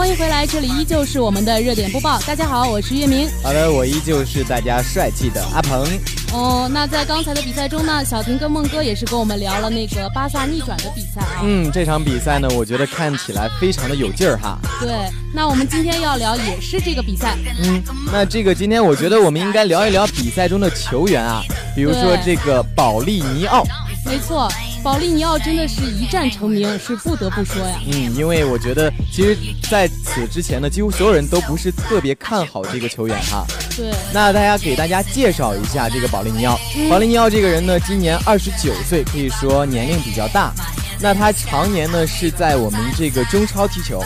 那欢迎回来，这里依旧是我们的热点播报。大家好，我是月明。好的，我依旧是大家帅气的阿鹏。哦，那在刚才的比赛中呢，小婷跟孟哥也是跟我们聊了那个巴萨逆转的比赛啊。嗯，这场比赛呢，我觉得看起来非常的有劲儿哈。对，那我们今天要聊也是这个比赛。嗯，那这个今天我觉得我们应该聊一聊比赛中的球员啊，比如说这个保利尼奥。没错。保利尼奥真的是一战成名，是不得不说呀。嗯，因为我觉得，其实在此之前呢，几乎所有人都不是特别看好这个球员哈。对。那大家给大家介绍一下这个保利尼奥。保利尼奥这个人呢，今年二十九岁，可以说年龄比较大。那他常年呢是在我们这个中超踢球。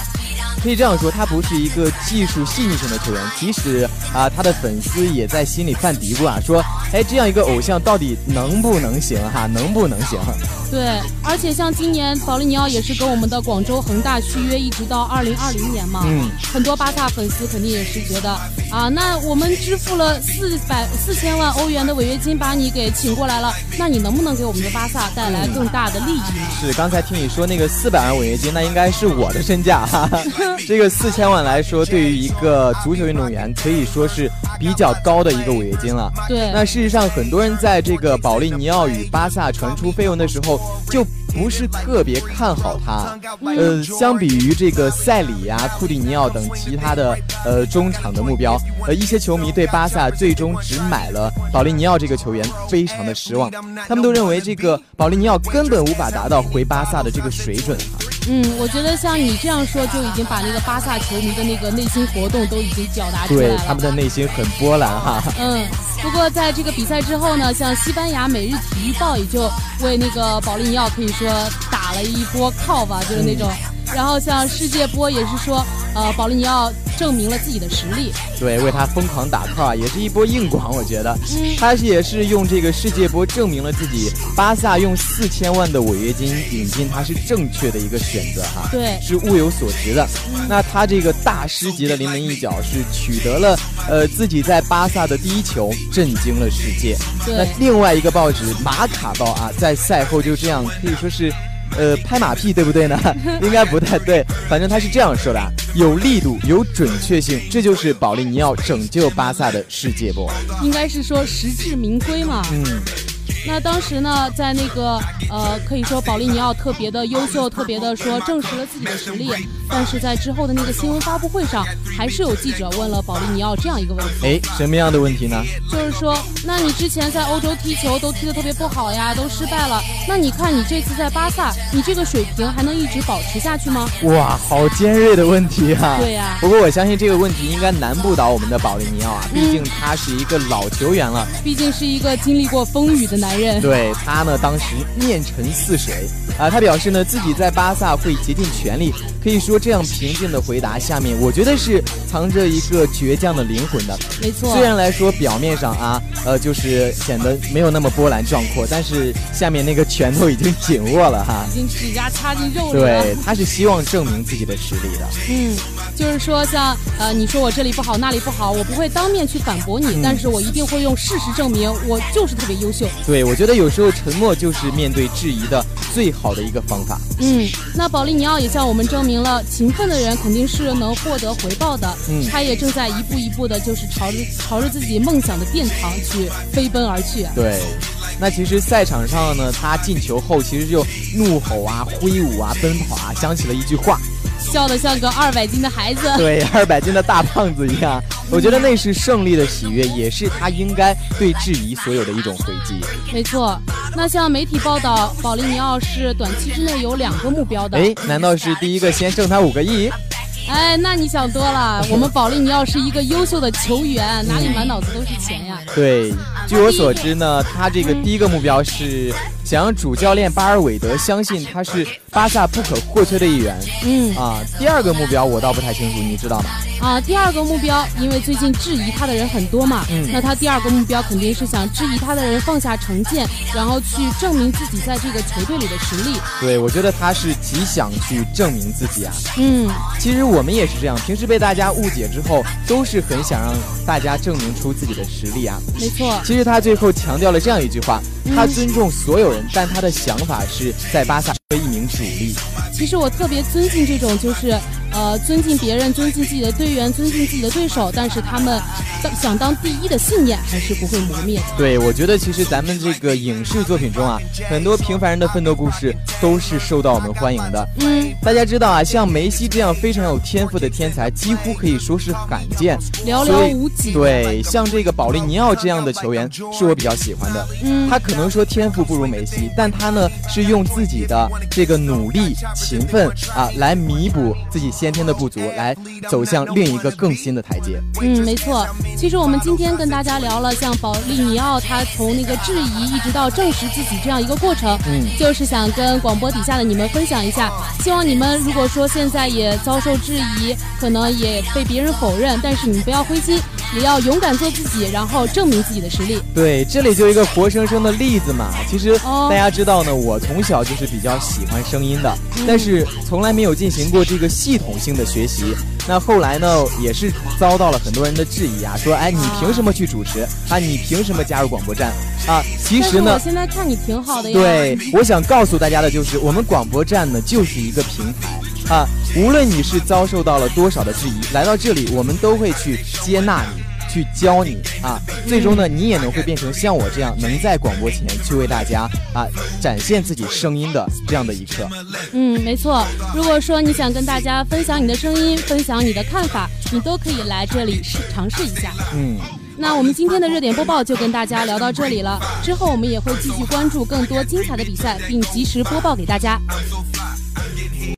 可以这样说，他不是一个技术细腻型的球员。即使啊，他的粉丝也在心里犯嘀咕啊，说，哎，这样一个偶像到底能不能行哈？能不能行？对，而且像今年保利尼奥也是跟我们的广州恒大续约，一直到二零二零年嘛。嗯。很多巴萨粉丝肯定也是觉得啊，那我们支付了四百四千万欧元的违约金，把你给请过来了，那你能不能给我们的巴萨带来更大的利益呢？是，刚才听你说那个四百万违约金，那应该是我的身价哈。这个四千万来说，对于一个足球运动员可以说是比较高的一个违约金了。对。那事实上，很多人在这个保利尼奥与巴萨传出绯闻的时候，就不是特别看好他。呃，相比于这个塞里呀、库蒂尼奥等其他的呃中场的目标，呃，一些球迷对巴萨最终只买了保利尼奥这个球员非常的失望。他们都认为这个保利尼奥根本无法达到回巴萨的这个水准。嗯，我觉得像你这样说，就已经把那个巴萨球迷的那个内心活动都已经表达出来了。对，他们的内心很波澜哈。嗯，不过在这个比赛之后呢，像西班牙《每日体育报》也就为那个保利尼奥可以说打了一波 call 吧，就是那种。然后像世界波也是说，呃，保利尼奥证明了自己的实力。对，为他疯狂打 call 啊，也是一波硬广，我觉得。嗯。他也是用这个世界波证明了自己，巴萨用四千万的违约金引进他是正确的一个选择哈。对。是物有所值的。那他这个大师级的临门一脚是取得了，呃，自己在巴萨的第一球，震惊了世界。对。那另外一个报纸《马卡报》啊，在赛后就这样可以说是。呃，拍马屁对不对呢？应该不太对，反正他是这样说的：有力度，有准确性，这就是保利尼奥拯救巴萨的世界波。应该是说实至名归嘛。嗯。那当时呢，在那个呃，可以说保利尼奥特别的优秀，特别的说证实了自己的实力。但是在之后的那个新闻发布会上，还是有记者问了保利尼奥这样一个问题：哎，什么样的问题呢？就是说，那你之前在欧洲踢球都踢得特别不好呀，都失败了。那你看你这次在巴萨，你这个水平还能一直保持下去吗？哇，好尖锐的问题啊！对呀。不过我相信这个问题应该难不倒我们的保利尼奥啊，毕竟他是一个老球员了，毕竟是一个经历过风雨的男人。对他呢，当时面沉似水啊，他表示呢自己在巴萨会竭尽全力，可以说这样平静的回答下面，我觉得是藏着一个倔强的灵魂的。没错，虽然来说表面上啊，呃，就是显得没有那么波澜壮阔，但是下面那个拳头已经紧握了哈，已经指甲插进肉里了。对，他是希望证明自己的实力的。嗯，就是说像呃，你说我这里不好那里不好，我不会当面去反驳你，但是我一定会用事实证明我就是特别优秀。对，我觉得有。时候沉默就是面对质疑的最好的一个方法。嗯，那保利尼奥也向我们证明了，勤奋的人肯定是能获得回报的。嗯，他也正在一步一步的，就是朝着朝着自己梦想的殿堂去飞奔而去。对，那其实赛场上呢，他进球后其实就怒吼啊、挥舞啊、奔跑啊，想起了一句话。笑得像个二百斤的孩子，对，二百斤的大胖子一样。我觉得那是胜利的喜悦，也是他应该对质疑所有的一种回击。没错，那像媒体报道，保利尼奥是短期之内有两个目标的。哎，难道是第一个先挣他五个亿？哎，那你想多了。我们保利尼奥是一个优秀的球员，哪里满脑子都是钱呀？对，据我所知呢，他这个第一个目标是。想让主教练巴尔韦德相信他是巴萨不可或缺的一员。嗯啊，第二个目标我倒不太清楚，你知道吗？啊，第二个目标，因为最近质疑他的人很多嘛，嗯，那他第二个目标肯定是想质疑他的人放下成见，然后去证明自己在这个球队里的实力。对，我觉得他是极想去证明自己啊。嗯，其实我们也是这样，平时被大家误解之后，都是很想让大家证明出自己的实力啊。没错。其实他最后强调了这样一句话。他尊重所有人，但他的想法是在巴萨做一名主力。其实我特别尊敬这种，就是呃，尊敬别人，尊敬自己的队员，尊敬自己的对手，但是他们想当第一的信念还是不会磨灭的。对，我觉得其实咱们这个影视作品中啊，很多平凡人的奋斗故事都是受到我们欢迎的。嗯，大家知道啊，像梅西这样非常有天赋的天才，几乎可以说是罕见，寥寥无几。对，像这个保利尼奥这样的球员，是我比较喜欢的。嗯，他可能说天赋不如梅西，但他呢是用自己的这个努力、勤奋啊，来弥补自己先天的不足，来走向另一个更新的台阶。嗯，没错。其实我们今天跟大家聊了像保利尼奥，他从那个质疑一直到证实自己这样一个过程，嗯，就是想跟广播底下的你们分享一下。希望你们如果说现在也遭受质疑，可能也被别人否认，但是你们不要灰心，也要勇敢做自己，然后证明自己的实力。对，这里就一个活生生的例子嘛。其实大家知道呢，我从小就是比较喜欢声音的，但是从来没有进行过这个系统性的学习。那后来呢，也是遭到了很多人的质疑啊，说，哎，你凭什么去主持啊？你凭什么加入广播站啊？其实呢，我现在看你挺好的呀。对，我想告诉大家的就是，我们广播站呢就是一个平台啊，无论你是遭受到了多少的质疑，来到这里，我们都会去接纳你。去教你啊，最终呢，你也能会变成像我这样，能在广播前去为大家啊展现自己声音的这样的一刻。嗯，没错。如果说你想跟大家分享你的声音，分享你的看法，你都可以来这里试尝试一下。嗯，那我们今天的热点播报就跟大家聊到这里了。之后我们也会继续关注更多精彩的比赛，并及时播报给大家。